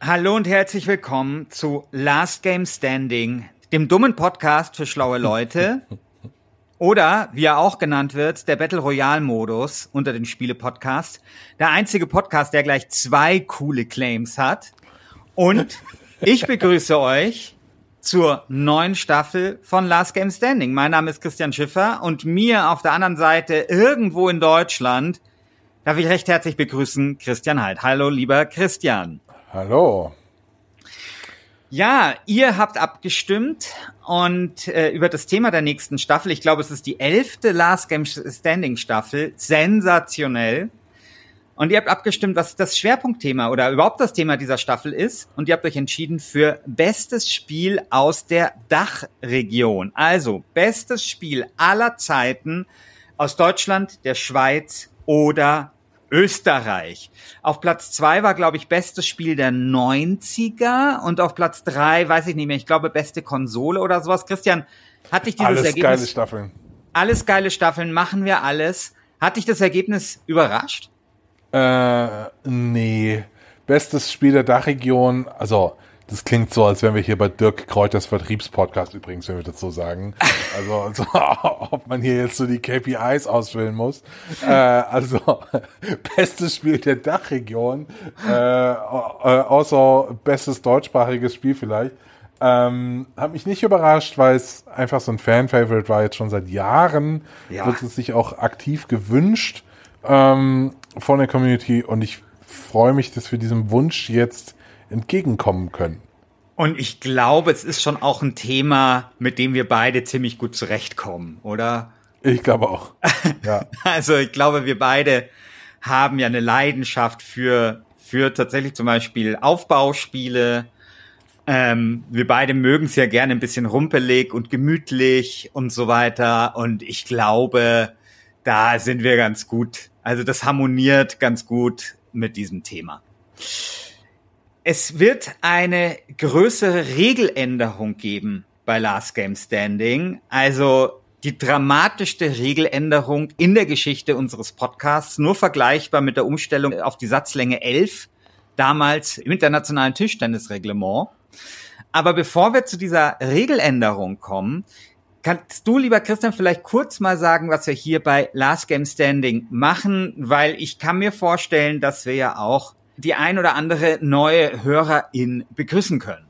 Hallo und herzlich willkommen zu Last Game Standing, dem dummen Podcast für schlaue Leute. Oder, wie er auch genannt wird, der Battle Royale Modus unter den Spiele-Podcasts. Der einzige Podcast, der gleich zwei coole Claims hat. Und ich begrüße euch zur neuen Staffel von Last Game Standing. Mein Name ist Christian Schiffer und mir auf der anderen Seite irgendwo in Deutschland darf ich recht herzlich begrüßen Christian Halt. Hallo, lieber Christian. Hallo. Ja, ihr habt abgestimmt und äh, über das Thema der nächsten Staffel. Ich glaube, es ist die elfte Last Game Standing Staffel. Sensationell. Und ihr habt abgestimmt, was das Schwerpunktthema oder überhaupt das Thema dieser Staffel ist. Und ihr habt euch entschieden für bestes Spiel aus der Dachregion. Also bestes Spiel aller Zeiten aus Deutschland, der Schweiz oder Österreich. Auf Platz zwei war, glaube ich, bestes Spiel der 90er und auf Platz drei, weiß ich nicht mehr, ich glaube, beste Konsole oder sowas. Christian, hat dich dieses alles Ergebnis... geile Staffeln. Alles geile Staffeln, machen wir alles. Hat dich das Ergebnis überrascht? Äh, nee. Bestes Spiel der Dachregion, also das klingt so, als wären wir hier bei Dirk Kräuters Vertriebspodcast übrigens, wenn wir das so sagen. Also, also ob man hier jetzt so die KPIs ausfüllen muss. Äh, also bestes Spiel der Dachregion, äh, äh, außer bestes deutschsprachiges Spiel vielleicht. Ähm, hat mich nicht überrascht, weil es einfach so ein Fan-Favorite war, jetzt schon seit Jahren. Ja. Wird es sich auch aktiv gewünscht ähm, von der Community und ich freue mich, dass wir diesem Wunsch jetzt entgegenkommen können. Und ich glaube, es ist schon auch ein Thema, mit dem wir beide ziemlich gut zurechtkommen, oder? Ich glaube auch. Ja. Also ich glaube, wir beide haben ja eine Leidenschaft für, für tatsächlich zum Beispiel Aufbauspiele. Ähm, wir beide mögen es ja gerne ein bisschen rumpelig und gemütlich und so weiter. Und ich glaube, da sind wir ganz gut. Also das harmoniert ganz gut mit diesem Thema. Es wird eine größere Regeländerung geben bei Last Game Standing. Also die dramatischste Regeländerung in der Geschichte unseres Podcasts, nur vergleichbar mit der Umstellung auf die Satzlänge 11, damals im internationalen Tischtennisreglement. Aber bevor wir zu dieser Regeländerung kommen, kannst du, lieber Christian, vielleicht kurz mal sagen, was wir hier bei Last Game Standing machen, weil ich kann mir vorstellen, dass wir ja auch die ein oder andere neue Hörerin begrüßen können.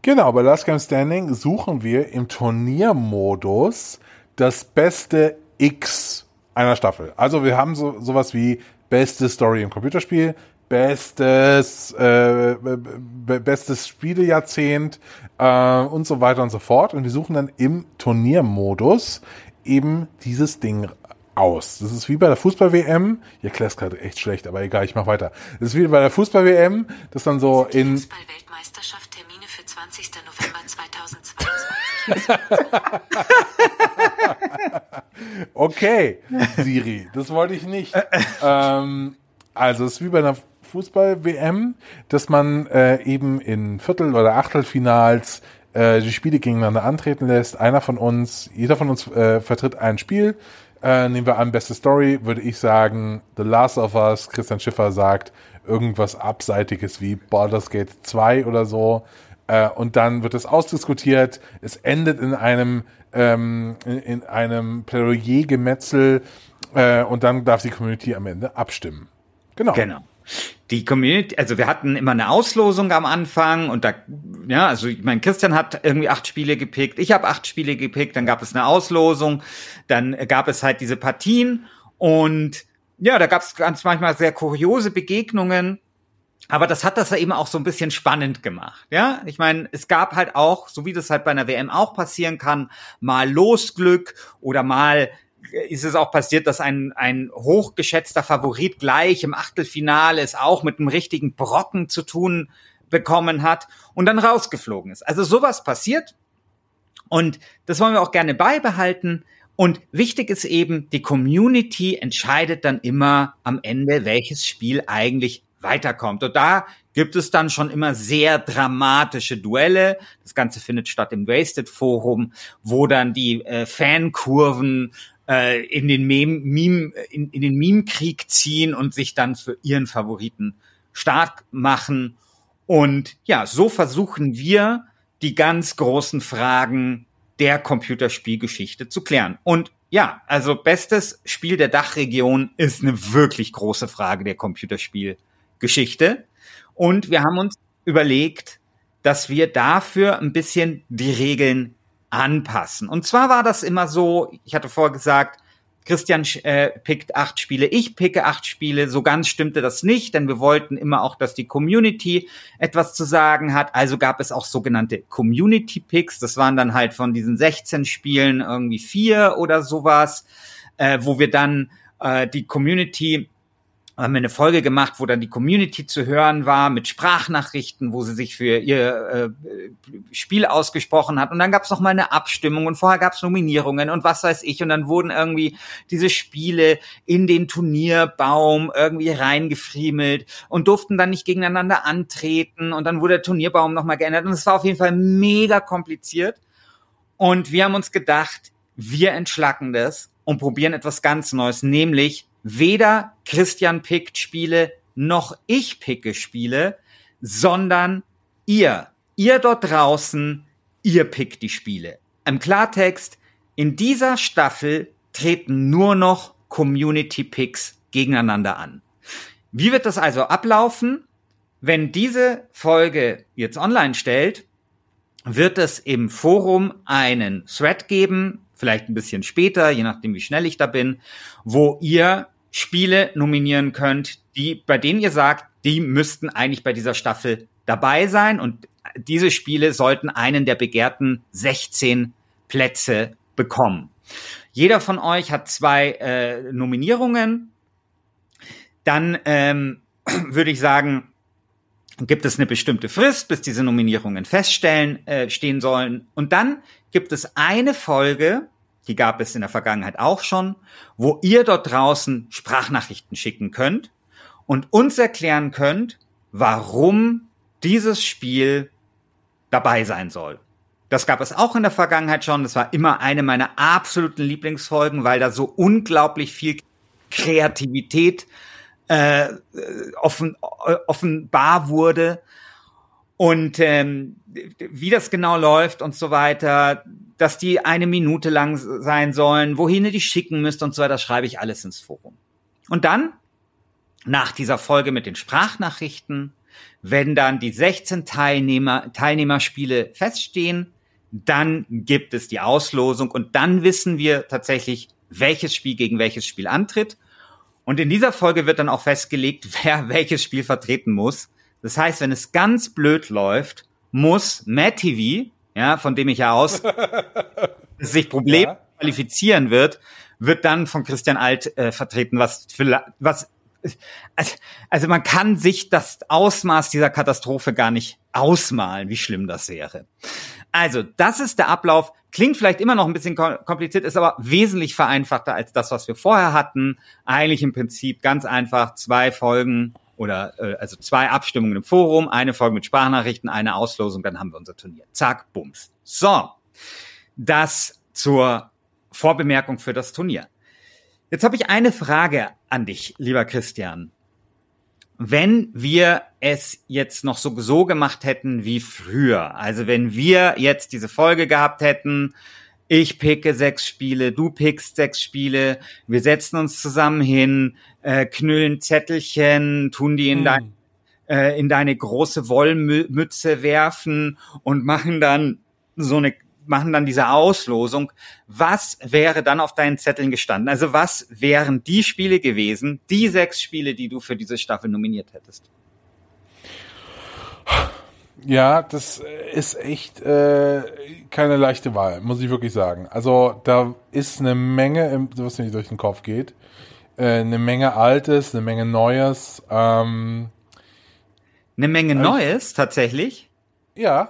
Genau, bei Last Game Standing suchen wir im Turniermodus das beste X einer Staffel. Also wir haben so sowas wie beste Story im Computerspiel, bestes äh, be bestes Spielejahrzehnt äh, und so weiter und so fort. Und wir suchen dann im Turniermodus eben dieses Ding aus. Das ist wie bei der Fußball-WM. Ich erkläre es gerade echt schlecht, aber egal, ich mache weiter. Das ist wie bei der Fußball-WM, das dann so in... Fußball-Weltmeisterschaft Termine für 20. November 2022. okay, Siri, das wollte ich nicht. ähm, also es ist wie bei einer Fußball-WM, dass man äh, eben in Viertel- oder Achtelfinals äh, die Spiele gegeneinander antreten lässt. Einer von uns, jeder von uns äh, vertritt ein Spiel. Äh, nehmen wir an, beste Story, würde ich sagen, The Last of Us, Christian Schiffer sagt irgendwas Abseitiges wie Baldur's Gate 2 oder so. Äh, und dann wird es ausdiskutiert. Es endet in einem, ähm, in, in einem Plädoyer-Gemetzel äh, und dann darf die Community am Ende abstimmen. Genau. Genau. Die Community, also wir hatten immer eine Auslosung am Anfang und da, ja, also ich meine, Christian hat irgendwie acht Spiele gepickt, ich habe acht Spiele gepickt, dann gab es eine Auslosung, dann gab es halt diese Partien und ja, da gab es ganz manchmal sehr kuriose Begegnungen. Aber das hat das ja eben auch so ein bisschen spannend gemacht, ja. Ich meine, es gab halt auch, so wie das halt bei einer WM auch passieren kann, mal Losglück oder mal ist es auch passiert, dass ein, ein hochgeschätzter Favorit gleich im Achtelfinale es auch mit einem richtigen Brocken zu tun bekommen hat und dann rausgeflogen ist. Also sowas passiert und das wollen wir auch gerne beibehalten. Und wichtig ist eben, die Community entscheidet dann immer am Ende, welches Spiel eigentlich weiterkommt. Und da gibt es dann schon immer sehr dramatische Duelle. Das Ganze findet statt im Wasted Forum, wo dann die äh, Fankurven äh, in den Meme, Meme in, in den Meme-Krieg ziehen und sich dann für ihren Favoriten stark machen. Und ja, so versuchen wir die ganz großen Fragen der Computerspielgeschichte zu klären. Und ja, also bestes Spiel der Dachregion ist eine wirklich große Frage der Computerspielgeschichte. Und wir haben uns überlegt, dass wir dafür ein bisschen die Regeln anpassen. Und zwar war das immer so, ich hatte vorher gesagt, Christian äh, pickt acht Spiele, ich picke acht Spiele. So ganz stimmte das nicht, denn wir wollten immer auch, dass die Community etwas zu sagen hat. Also gab es auch sogenannte Community Picks. Das waren dann halt von diesen 16 Spielen irgendwie vier oder sowas, äh, wo wir dann äh, die Community haben wir eine Folge gemacht, wo dann die Community zu hören war mit Sprachnachrichten, wo sie sich für ihr äh, Spiel ausgesprochen hat. Und dann gab es mal eine Abstimmung und vorher gab es Nominierungen und was weiß ich. Und dann wurden irgendwie diese Spiele in den Turnierbaum irgendwie reingefriemelt und durften dann nicht gegeneinander antreten. Und dann wurde der Turnierbaum noch mal geändert. Und es war auf jeden Fall mega kompliziert. Und wir haben uns gedacht, wir entschlacken das und probieren etwas ganz Neues, nämlich weder Christian pickt Spiele noch ich picke Spiele, sondern ihr, ihr dort draußen, ihr pickt die Spiele. Im Klartext, in dieser Staffel treten nur noch Community Picks gegeneinander an. Wie wird das also ablaufen? Wenn diese Folge jetzt online stellt, wird es im Forum einen Thread geben, vielleicht ein bisschen später, je nachdem wie schnell ich da bin, wo ihr Spiele nominieren könnt, die, bei denen ihr sagt, die müssten eigentlich bei dieser Staffel dabei sein und diese Spiele sollten einen der begehrten 16 Plätze bekommen. Jeder von euch hat zwei äh, Nominierungen. Dann ähm, würde ich sagen, gibt es eine bestimmte Frist, bis diese Nominierungen feststellen äh, stehen sollen. Und dann gibt es eine Folge, die gab es in der Vergangenheit auch schon, wo ihr dort draußen Sprachnachrichten schicken könnt und uns erklären könnt, warum dieses Spiel dabei sein soll. Das gab es auch in der Vergangenheit schon. Das war immer eine meiner absoluten Lieblingsfolgen, weil da so unglaublich viel Kreativität äh, offen, offenbar wurde. Und ähm, wie das genau läuft und so weiter, dass die eine Minute lang sein sollen, wohin ihr die schicken müsst und so weiter, schreibe ich alles ins Forum. Und dann, nach dieser Folge mit den Sprachnachrichten, wenn dann die 16 Teilnehmer, Teilnehmerspiele feststehen, dann gibt es die Auslosung und dann wissen wir tatsächlich, welches Spiel gegen welches Spiel antritt. Und in dieser Folge wird dann auch festgelegt, wer welches Spiel vertreten muss. Das heißt, wenn es ganz blöd läuft, muss Matt TV, ja, von dem ich ja aus sich Problem ja. qualifizieren wird, wird dann von Christian Alt äh, vertreten, was für, was also, also man kann sich das Ausmaß dieser Katastrophe gar nicht ausmalen, wie schlimm das wäre. Also, das ist der Ablauf. Klingt vielleicht immer noch ein bisschen kompliziert, ist aber wesentlich vereinfachter als das, was wir vorher hatten. Eigentlich im Prinzip ganz einfach zwei Folgen oder äh, also zwei Abstimmungen im Forum, eine Folge mit Sprachnachrichten, eine Auslosung, dann haben wir unser Turnier. Zack, bums. So, das zur Vorbemerkung für das Turnier. Jetzt habe ich eine Frage an dich, lieber Christian. Wenn wir es jetzt noch so, so gemacht hätten wie früher, also wenn wir jetzt diese Folge gehabt hätten, ich picke sechs Spiele, du pickst sechs Spiele, wir setzen uns zusammen hin, äh, knüllen Zettelchen, tun die in Hm. dein äh, in deine große Wollmütze werfen und machen dann so eine machen dann diese Auslosung. Was wäre dann auf deinen Zetteln gestanden? Also was wären die Spiele gewesen, die sechs Spiele, die du für diese Staffel nominiert hättest? Ja, das ist echt äh, keine leichte Wahl, muss ich wirklich sagen. Also da ist eine Menge, im- was mir durch den Kopf geht. Äh, eine Menge Altes, eine Menge Neues. Ähm, Eine Menge Neues tatsächlich. ja,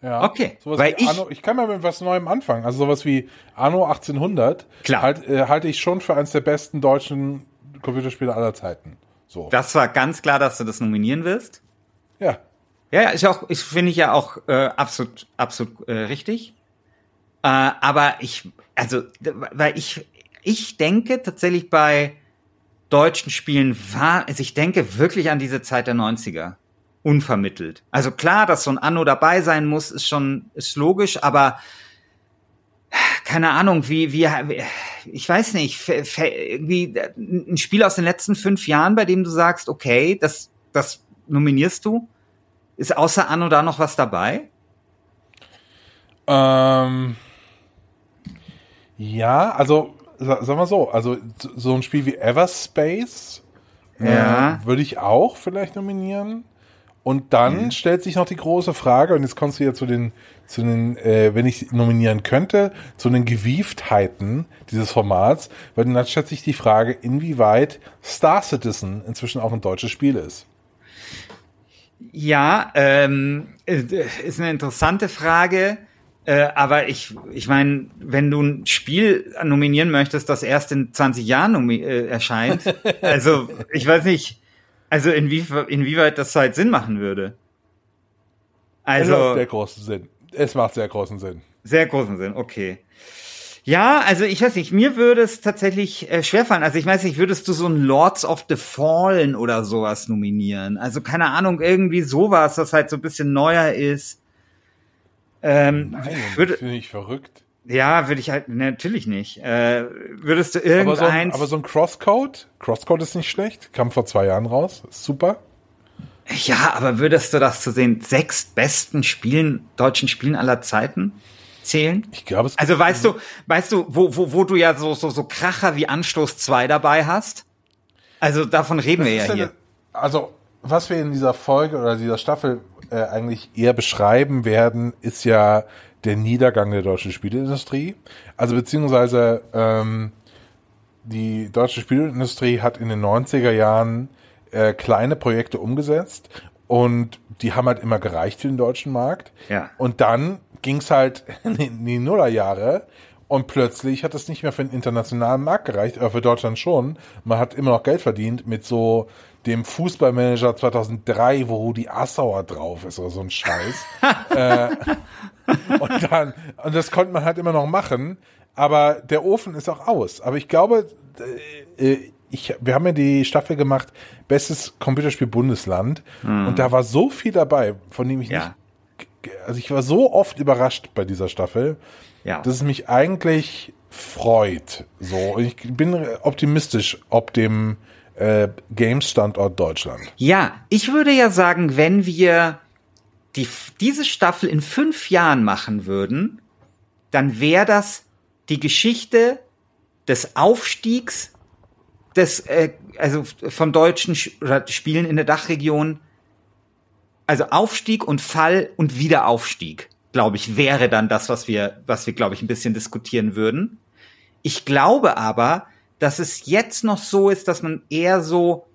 ja. Okay, Sowas weil wie ich- Anno, ich kann mal mit was Neuem anfangen. Also sowas wie Anno 1800 Klar. Halt, äh, halte ich schon für eines der besten deutschen Computerspiele aller Zeiten. So. Das war ganz klar, dass du das nominieren wirst. ja. Ja, ja, ist ja auch, ist, finde ich ja auch äh, absolut, absolut äh, richtig. Äh, aber ich, also, weil ich, ich denke tatsächlich bei deutschen Spielen war, also ich denke wirklich an diese Zeit der 90er. Unvermittelt. Also klar, dass so ein Anno dabei sein muss, ist schon, ist logisch, aber keine Ahnung, wie, wie, ich weiß nicht, irgendwie ein Spiel aus den letzten fünf Jahren, bei dem du sagst, okay, das, das nominierst du? Ist außer Anno da noch was dabei? Ähm, ja, also sa- sag mal so, also so- ein Spiel wie Everspace Ja. äh, würde ich auch vielleicht nominieren. Und dann stellt sich noch die große Frage, und jetzt kommst du ja zu den, zu den, äh, wenn ich nominieren könnte, zu den Gewieftheiten dieses Formats, weil dann stellt sich die Frage, inwieweit Star Citizen inzwischen auch ein deutsches Spiel ist. Ja, ähm, äh, ist eine interessante Frage. Äh, aber ich, ich meine, wenn du ein Spiel nominieren möchtest, das erst in 20 Jahren äh, erscheint, also ich weiß nicht, also inwie, inwieweit das halt Sinn machen würde. Es macht Also sehr großen Sinn. Es macht sehr großen Sinn. sehr großen Sinn, okay. Ja, also ich weiß nicht, mir würde es tatsächlich äh, schwerfallen. Also ich weiß nicht, würdest du so ein Lords of the Fallen oder sowas nominieren? Also keine Ahnung, irgendwie sowas, das halt so ein bisschen neuer ist. Ähm, Nein, würde, finde ich verrückt. ja, würde ich halt natürlich nicht. Äh, würdest du Aber so, ein, irgendeins? aber so ein Crosscode, Crosscode ist nicht schlecht, kam vor zwei Jahren raus, ist super. ja, aber würdest du das zu den sechs besten Spielen, deutschen Spielen aller Zeiten zählen? Ich glaube, es Also weißt du, weißt du, wo, wo, wo du ja so, so, so Kracher wie Anstoß 2 dabei hast? Also davon reden wir ist ja ja hier. eine- Also, was wir in dieser Folge oder dieser Staffel äh, eigentlich eher beschreiben werden, ist ja der Niedergang der deutschen Spieleindustrie. Also beziehungsweise ähm, die deutsche Spieleindustrie hat in den 90er Jahren äh, kleine Projekte umgesetzt und die haben halt immer gereicht für den deutschen Markt. Ja. Und dann ging's halt in die Nullerjahre und plötzlich hat es nicht mehr für den internationalen Markt gereicht, aber für Deutschland schon. Man hat immer noch Geld verdient mit so dem Fußballmanager 2003, wo Rudi Assauer drauf ist oder so ein Scheiß. äh, und dann, und das konnte man halt immer noch machen, aber der Ofen ist auch aus. Aber ich glaube, äh, ich, wir haben ja die Staffel gemacht, bestes Computerspiel Bundesland, und da war so viel dabei, von dem ich Ja. nicht, also ich war so oft überrascht bei dieser Staffel, Ja. dass es mich eigentlich freut. So, Und ich bin optimistisch ob dem äh, Games-Standort Deutschland. Ja, ich würde ja sagen, wenn wir die, diese Staffel in fünf Jahren machen würden, dann wäre das die Geschichte des Aufstiegs des, äh, also von deutschen Sch- Spielen in der Dachregion. Also Aufstieg und Fall und Wiederaufstieg, glaube ich, wäre dann das, was wir, was wir, glaube ich, ein bisschen diskutieren würden. Ich glaube aber, dass es jetzt noch so ist, dass man eher so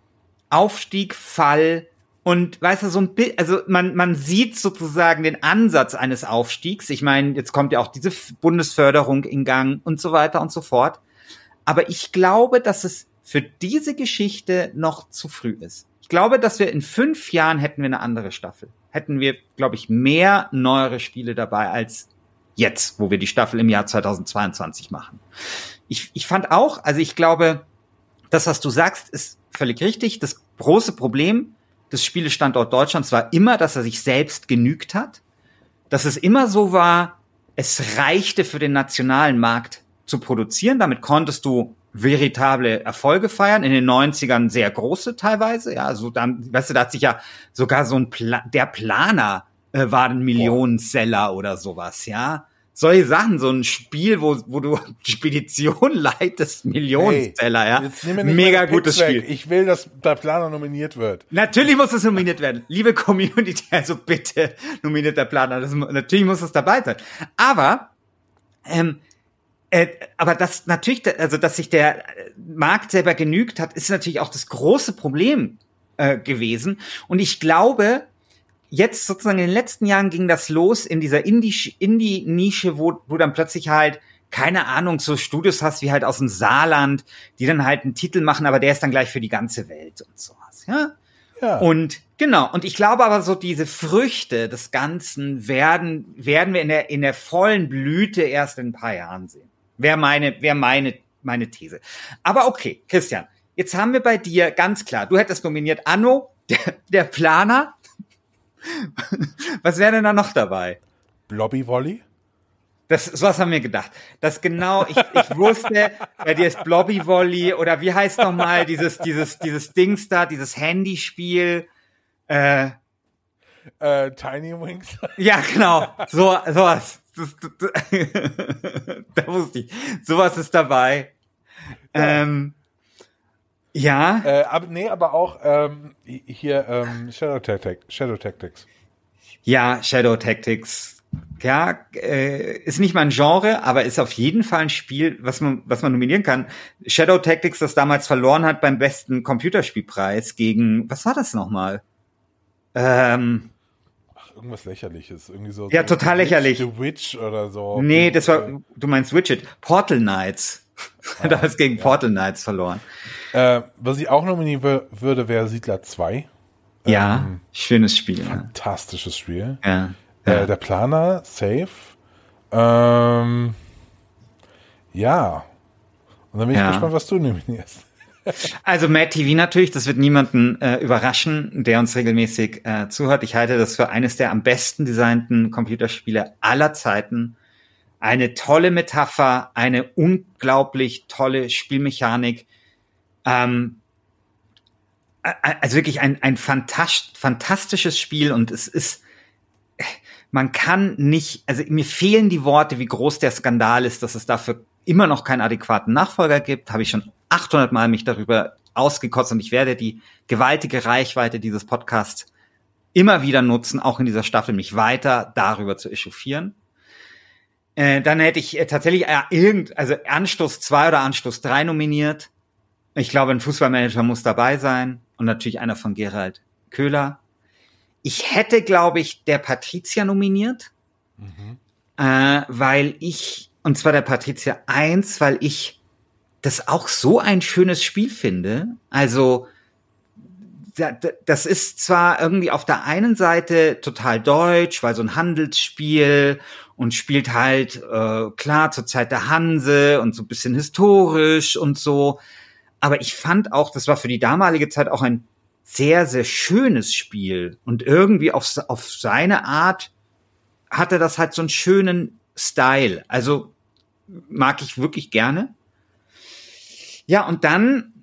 Aufstieg, Fall und weißt du, so ein Bild, also man, man sieht sozusagen den Ansatz eines Aufstiegs. Ich meine, jetzt kommt ja auch diese Bundesförderung in Gang und so weiter und so fort. Aber ich glaube, dass es für diese Geschichte noch zu früh ist. Ich glaube, dass wir in fünf Jahren hätten wir eine andere Staffel. Hätten wir, glaube ich, mehr neuere Spiele dabei als jetzt, wo wir die Staffel im Jahr 2022 machen. Ich, ich fand auch, also ich glaube, das, was du sagst, ist völlig richtig. Das große Problem des Spielestandort Deutschlands war immer, dass er sich selbst genügt hat. Dass es immer so war, es reichte für den nationalen Markt zu produzieren. Damit konntest du veritable Erfolge feiern, in den 90ern sehr große teilweise, ja, so dann, weißt du, da hat sich ja sogar so ein Pla der Planer äh, war ein Millionenseller oder sowas, ja. Solche Sachen, so ein Spiel, wo, wo du Spedition leitest, Millionenseller, Hey, ja. jetzt nimm mir nicht Mega gutes. Spiel. Ich will, dass der Planer nominiert wird. Natürlich muss es nominiert werden. Liebe Community, also bitte nominiert der Planer. Das, natürlich muss es dabei sein. Aber, ähm, äh, aber das natürlich, also dass sich der Markt selber genügt hat, ist natürlich auch das große Problem äh, gewesen. Und ich glaube, jetzt sozusagen in den letzten Jahren ging das los in dieser Indie- Indie-Nische, wo du dann plötzlich halt keine Ahnung, so Studios hast wie halt aus dem Saarland, die dann halt einen Titel machen, aber der ist dann gleich für die ganze Welt und sowas, ja. Ja. Und genau, und ich glaube aber so diese Früchte des Ganzen werden, werden wir in der, in der vollen Blüte erst in ein paar Jahren sehen. Wäre meine, wäre meine, meine These. Aber okay, Christian, jetzt haben wir bei dir ganz klar, du hättest nominiert Anno, der, der Planer. Was wäre denn da noch dabei? Blobby Volley? Das, sowas haben wir gedacht. Das genau, ich, ich wusste, bei dir ist Blobby Volley oder wie heißt noch mal dieses, dieses, dieses Dings da, dieses Handyspiel. Äh, Äh, Tiny Wings? ja, genau. So, sowas. Das, das, da wusste ich. Sowas ist dabei. Ähm, ja, äh, aber, nee, aber auch ähm, hier ähm, Shadow, Tactic, Shadow Tactics. ja, Shadow Tactics. Ja, äh, ist nicht mein Genre, aber ist auf jeden Fall ein Spiel, was man, was man nominieren kann. Shadow Tactics, das damals verloren hat beim besten Computerspielpreis gegen, was war das nochmal? Ähm, irgendwas lächerliches. Irgendwie so. Ja, total Witch, lächerlich. The Witch oder so. nee, das war, du meinst Widget. Portal Knights. da ist gegen Portal Knights verloren. Äh, was ich auch nominieren wür- würde, wäre Siedler 2. Ja, Ähm, schönes Spiel. Ja. Fantastisches Spiel. ja. Äh, der Planer, safe. Ähm, ja. Und dann bin ich Ja. gespannt, was du nominierst. Also Mad TV natürlich, das wird niemanden äh, überraschen, der uns regelmäßig äh, zuhört. Ich halte das für eines der am besten designten Computerspiele aller Zeiten. Eine tolle Metapher, eine unglaublich tolle Spielmechanik. Ähm, also wirklich ein, ein fantast fantastisches Spiel und es ist, man kann nicht, also mir fehlen die Worte, wie groß der Skandal ist, dass es dafür immer noch keinen adäquaten Nachfolger gibt, habe ich schon 800 Mal mich darüber ausgekotzt und ich werde die gewaltige Reichweite dieses Podcasts immer wieder nutzen, auch in dieser Staffel, mich weiter darüber zu echauffieren. Äh, dann hätte ich äh, tatsächlich äh, irgend, also Anstoß 2 oder Anstoß 3 nominiert. Ich glaube, ein Fußballmanager muss dabei sein und natürlich einer von Gerald Köhler. Ich hätte, glaube ich, der Patricia nominiert, äh, weil ich, und zwar der Patricia 1, weil ich das auch so ein schönes Spiel finde. Also, da- da- das ist zwar irgendwie auf der einen Seite total deutsch, weil so ein Handelsspiel und spielt halt äh, klar zur Zeit der Hanse und so ein bisschen historisch und so. Aber ich fand auch, das war für die damalige Zeit auch ein sehr, sehr schönes Spiel. Und irgendwie auf, auf seine Art hatte das halt so einen schönen Style. Also mag ich wirklich gerne. Ja, und dann,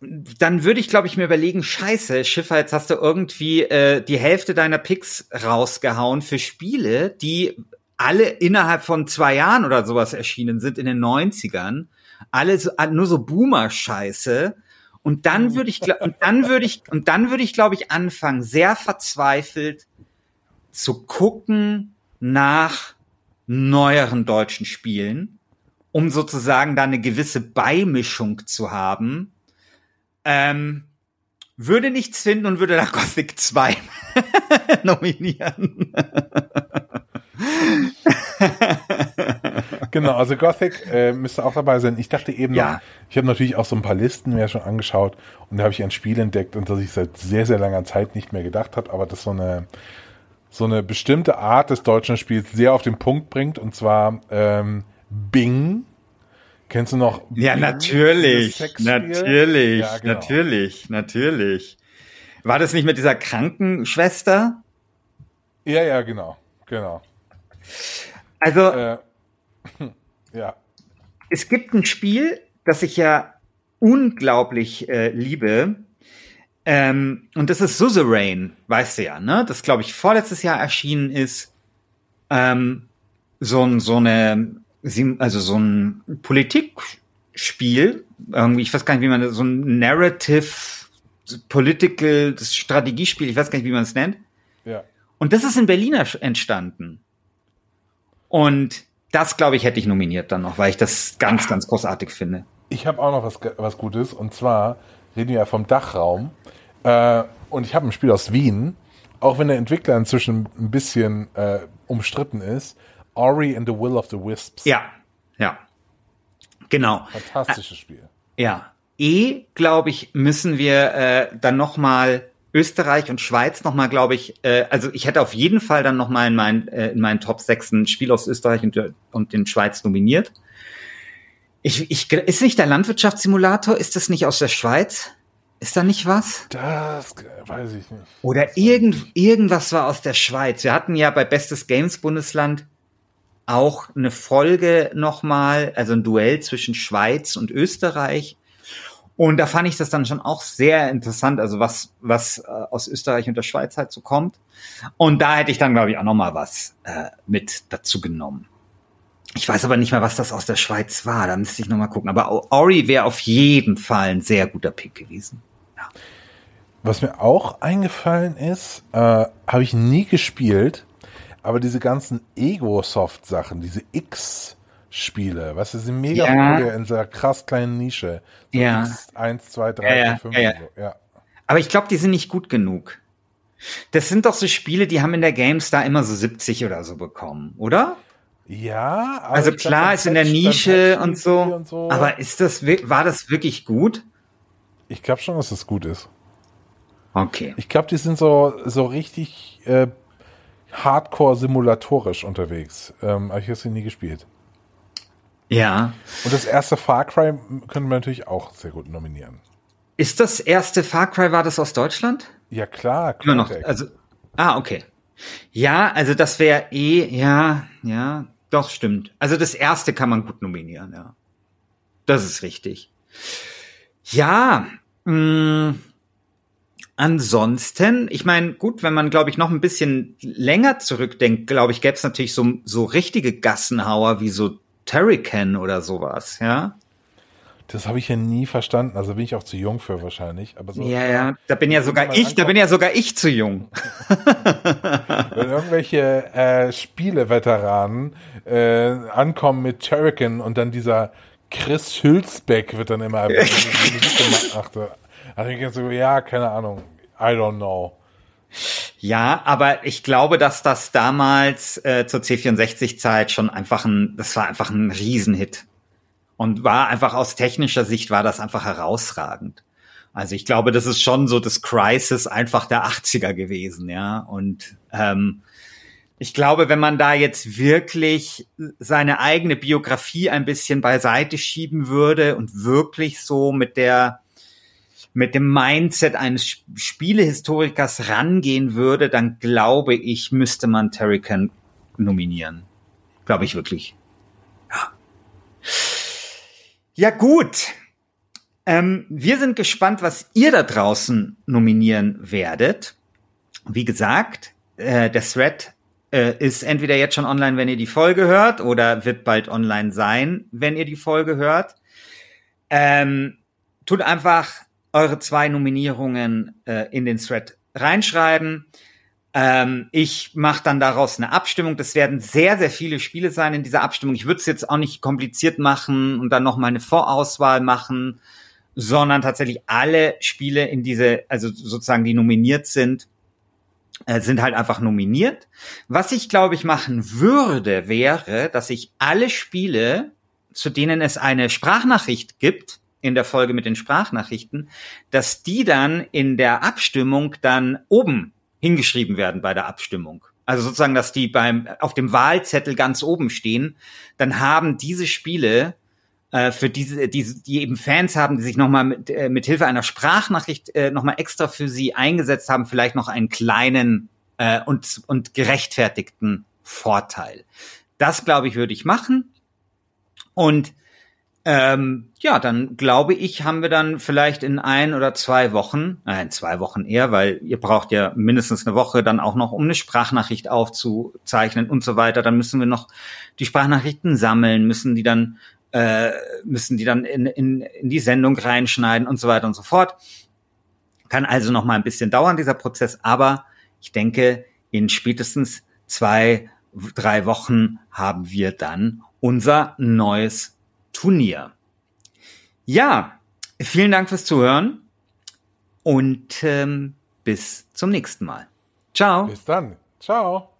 dann würde ich, glaube ich, mir überlegen, scheiße, Schiffer, jetzt hast du irgendwie äh, die Hälfte deiner Picks rausgehauen für Spiele, die alle innerhalb von zwei Jahren oder sowas erschienen sind in den 90ern. Alle so, nur so Boomer-Scheiße. Und dann würde ich, und dann würde ich, und dann würde ich, glaube ich, anfangen, sehr verzweifelt zu gucken nach neueren deutschen Spielen, um sozusagen da eine gewisse Beimischung zu haben. Ähm, würde nichts finden und würde da Gothic 2 nominieren. Genau, also Gothic äh, müsste auch dabei sein. Ich dachte eben Ja. noch, ich habe natürlich auch so ein paar Listen mir schon angeschaut und da habe ich ein Spiel entdeckt, und das ich seit sehr, sehr langer Zeit nicht mehr gedacht habe, aber das so eine so eine bestimmte Art des deutschen Spiels sehr auf den Punkt bringt, und zwar ähm, Bing. Kennst du noch? Ja, Bing, natürlich. Natürlich, Ja, genau. natürlich, natürlich. War das nicht mit dieser Krankenschwester? Ja, ja, genau, genau. Also, Äh, ja. es gibt ein Spiel, das ich ja unglaublich äh, liebe. Ähm, und das ist Suzerain, weißt du ja, ne? Das, glaube ich, vorletztes Jahr erschienen ist. Ähm, so, so eine, Also so ein Politikspiel, irgendwie, ich weiß gar nicht, wie man das, so ein Narrative, Political, das Strategiespiel, ich weiß gar nicht, wie man es nennt. Ja. Und das ist in Berlin ersch- entstanden. Und das, glaube ich, hätte ich nominiert dann noch, weil ich das ganz, ganz großartig finde. Ich habe auch noch was, was Gutes. Und zwar reden wir ja vom Dachraum. Äh, und ich habe ein Spiel aus Wien. Auch wenn der Entwickler inzwischen ein bisschen äh, umstritten ist. Ori and the Will of the Wisps. Ja, ja. Genau. Fantastisches Spiel. Ja. Eh, glaube ich, müssen wir äh, dann noch mal Österreich und Schweiz noch mal, glaube ich, äh, also ich hätte auf jeden Fall dann noch mal in meinen äh, in meinen Top 6 ein Spiel aus Österreich und, und den Schweiz nominiert. Ich, ich, ist nicht der Landwirtschaftssimulator, ist das nicht aus der Schweiz? Ist da nicht was? Das äh, weiß ich nicht. Oder irgend, irgendwas war aus der Schweiz. Wir hatten ja bei Bestes Games Bundesland auch eine Folge nochmal, also ein Duell zwischen Schweiz und Österreich. Und da fand ich das dann schon auch sehr interessant, also was, was äh, aus Österreich und der Schweiz halt so kommt. Und da hätte ich dann, glaube ich, auch nochmal was äh, mit dazu genommen. Ich weiß aber nicht mehr, was das aus der Schweiz war. Da müsste ich nochmal gucken. Aber Ori wäre auf jeden Fall ein sehr guter Pick gewesen. Was mir auch eingefallen ist, äh, habe ich nie gespielt, aber diese ganzen Ego-Soft-Sachen, diese X-Spiele, was ist mega Ja. populär in dieser krass kleinen Nische. So Ja. X 1, 2, 3, Ja, ja, 4, 5 ja, so. Ja. Aber ich glaube, die sind nicht gut genug. Das sind doch so Spiele, die haben in der GameStar immer so 70 oder so bekommen, oder? Ja, aber Also klar, ist in der Nische und so, und so. Aber ist das, war das wirklich gut? ich glaube schon, dass das gut ist. Okay. Ich glaube, die sind so, so richtig äh, hardcore-simulatorisch unterwegs. Ähm, aber ich habe sie nie gespielt. Ja. Und das erste Far Cry könnte man natürlich auch sehr gut nominieren. Ist das erste Far Cry, war das aus Deutschland? Ja, klar. Immer noch. Also, ah, okay. Ja, also das wäre eh, ja, ja, doch stimmt. Also das erste kann man gut nominieren, ja. Das ist richtig. Ja, mh, ansonsten, ich meine, gut, wenn man, glaube ich, noch ein bisschen länger zurückdenkt, glaube ich, gäbe es natürlich so, so richtige Gassenhauer wie so Terrican oder sowas, ja. Das habe ich ja nie verstanden. Also bin ich auch zu jung für wahrscheinlich. Aber so, Ja, ja, da bin ja sogar ich, da bin ja sogar ich zu jung. wenn irgendwelche äh, Spieleveteranen äh, ankommen mit Turrican und dann dieser Chris Hülsbeck wird dann immer erwähnt. Also ich so, ja, keine Ahnung. I don't know. Ja, aber ich glaube, dass das damals äh, zur C64-Zeit schon einfach ein, das war einfach ein Riesenhit. Und war einfach aus technischer Sicht war das einfach herausragend. Also ich glaube, das ist schon so das Crisis einfach der 80er gewesen, ja. Und ähm, ich glaube, wenn man da jetzt wirklich seine eigene Biografie ein bisschen beiseite schieben würde und wirklich so mit der mit dem Mindset eines Sp- Spielehistorikers rangehen würde, dann glaube ich, müsste man Terrican nominieren. Glaube ich wirklich. Ja. Ja, gut. Ähm, wir sind gespannt, was ihr da draußen nominieren werdet. Wie gesagt, äh, der Thread äh, ist entweder jetzt schon online, wenn ihr die Folge hört, oder wird bald online sein, wenn ihr die Folge hört. Ähm, tut einfach eure zwei Nominierungen äh, in den Thread reinschreiben. Ähm, ich mache dann daraus eine Abstimmung. Das werden sehr, sehr viele Spiele sein in dieser Abstimmung. Ich würde es jetzt auch nicht kompliziert machen und dann noch mal eine Vorauswahl machen, sondern tatsächlich alle Spiele in diese, also sozusagen die nominiert sind, äh, sind halt einfach nominiert. Was ich, glaube ich, machen würde, wäre, dass ich alle Spiele, zu denen es eine Sprachnachricht gibt, in der Folge mit den Sprachnachrichten, dass die dann in der Abstimmung dann oben hingeschrieben werden bei der Abstimmung. Also sozusagen, dass die beim auf dem Wahlzettel ganz oben stehen, dann haben diese Spiele äh, für diese, diese, die eben Fans haben, die sich nochmal mit, äh, mit Hilfe einer Sprachnachricht äh, nochmal extra für sie eingesetzt haben, vielleicht noch einen kleinen äh, und, und gerechtfertigten Vorteil. Das, glaube ich, würde ich machen. Und ähm, ja, dann glaube ich, haben wir dann vielleicht in ein oder zwei Wochen, äh, in zwei Wochen eher, weil ihr braucht ja mindestens eine Woche dann auch noch, um eine Sprachnachricht aufzuzeichnen und so weiter. Dann müssen wir noch die Sprachnachrichten sammeln, müssen die dann äh, müssen die dann in, in, in die Sendung reinschneiden und so weiter und so fort. Kann also noch mal ein bisschen dauern, dieser Prozess, aber ich denke, in spätestens zwei, drei Wochen haben wir dann unser neues Turnier. Ja, vielen Dank fürs Zuhören und ähm, bis zum nächsten Mal. Ciao. Bis dann. Ciao.